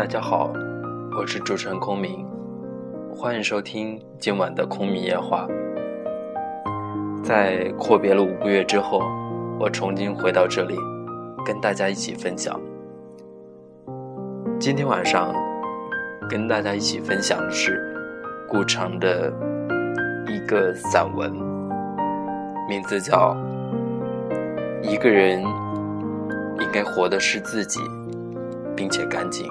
大家好，我是主持人空明，欢迎收听今晚的空明夜话。在阔别了五个月之后，我重新回到这里，跟大家一起分享。今天晚上跟大家一起分享的是顾城的一个散文，名字叫《一个人应该活的是自己，并且干净》。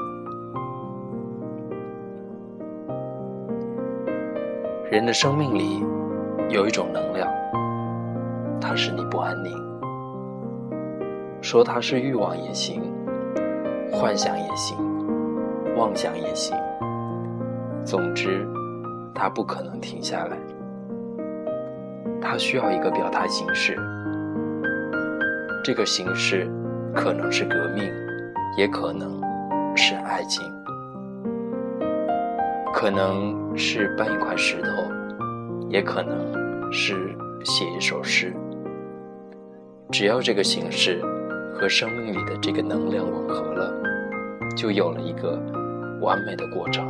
人的生命里有一种能量，它使你不安宁。说它是欲望也行，幻想也行，妄想也行。总之，它不可能停下来。它需要一个表达形式。这个形式可能是革命，也可能是爱情。可能是搬一块石头，也可能是写一首诗。只要这个形式和生命里的这个能量吻合了，就有了一个完美的过程。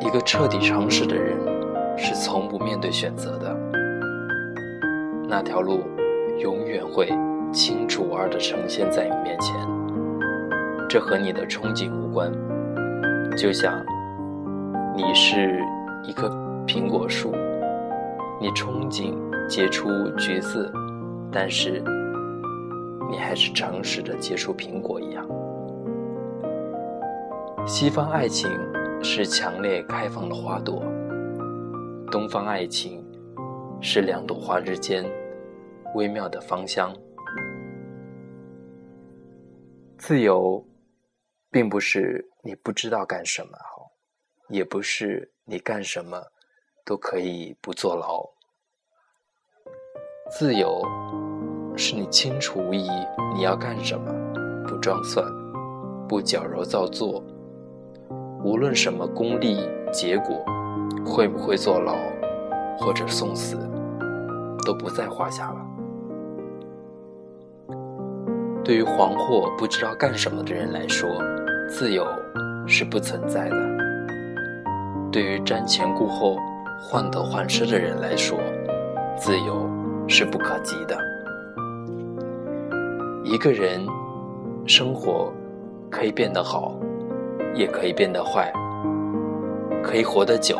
一个彻底诚实的人，是从不面对选择的。那条路永远会清楚而的呈现在你面前。这和你的憧憬无关，就像你是一棵苹果树，你憧憬结出橘子，但是你还是诚实的结出苹果一样。西方爱情是强烈开放的花朵，东方爱情是两朵花之间微妙的芳香。自由。并不是你不知道干什么好，也不是你干什么都可以不坐牢。自由是你清楚无疑你要干什么，不装蒜，不矫揉造作。无论什么功利结果，会不会坐牢或者送死，都不在话下了。对于惶惑不知道干什么的人来说，自由是不存在的。对于瞻前顾后、患得患失的人来说，自由是不可及的。一个人生活可以变得好，也可以变得坏；可以活得久，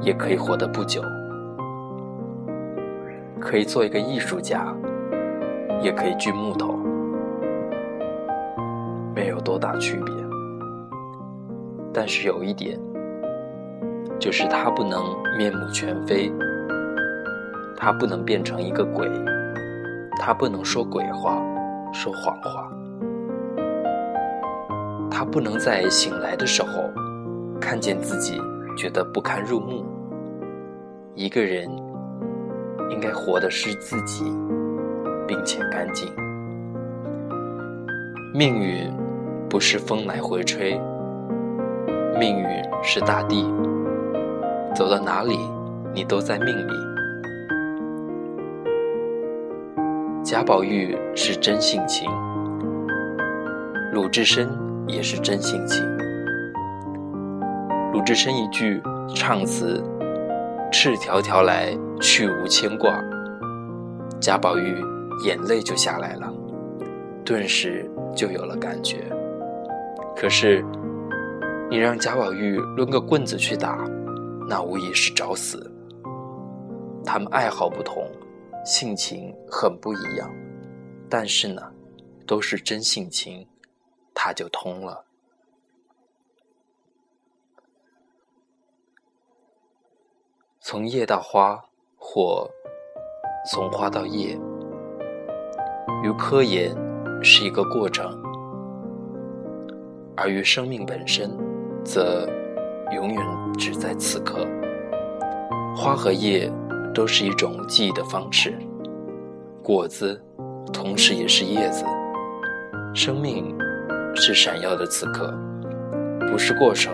也可以活得不久；可以做一个艺术家，也可以锯木头。区别，但是有一点，就是他不能面目全非，他不能变成一个鬼，他不能说鬼话、说谎话，他不能在醒来的时候看见自己觉得不堪入目。一个人应该活的是自己，并且干净。命运不是风来回吹，命运是大地，走到哪里你都在命里。贾宝玉是真性情，鲁智深也是真性情。鲁智深一句唱词“赤条条来，去无牵挂”，贾宝玉眼泪就下来了，顿时。就有了感觉。可是，你让贾宝玉抡个棍子去打，那无疑是找死。他们爱好不同，性情很不一样，但是呢，都是真性情，他就通了。从叶到花，或从花到叶，于科研。是一个过程，而于生命本身，则永远只在此刻。花和叶都是一种记忆的方式，果子同时也是叶子。生命是闪耀的此刻，不是过程，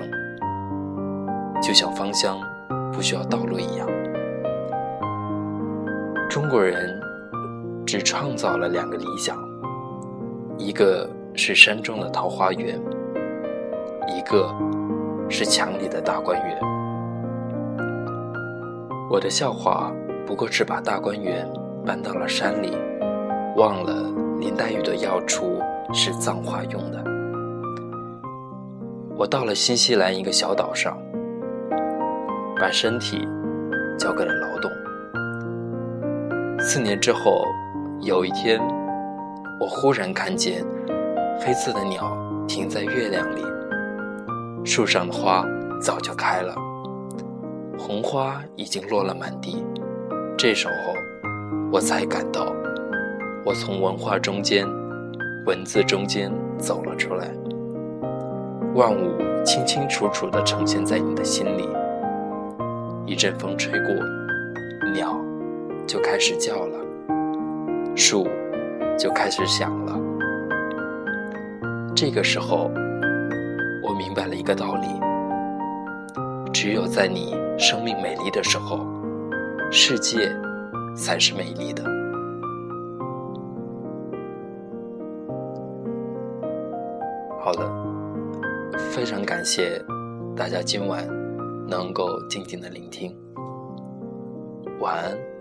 就像芳香不需要道路一样。中国人只创造了两个理想。一个是山中的桃花源，一个是墙里的大观园。我的笑话不过是把大观园搬到了山里，忘了林黛玉的药厨是葬花用的。我到了新西兰一个小岛上，把身体交给了劳动。四年之后，有一天，我忽然看见黑色的鸟停在月亮里，树上的花早就开了，红花已经落了满地。这时候，我才感到，我从文化中间、文字中间走了出来，万物清清楚楚地呈现在你的心里。一阵风吹过，鸟。就开始叫了，树就开始响了。这个时候，我明白了一个道理：只有在你生命美丽的时候，世界才是美丽的。好了，非常感谢大家今晚能够静静的聆听，晚安。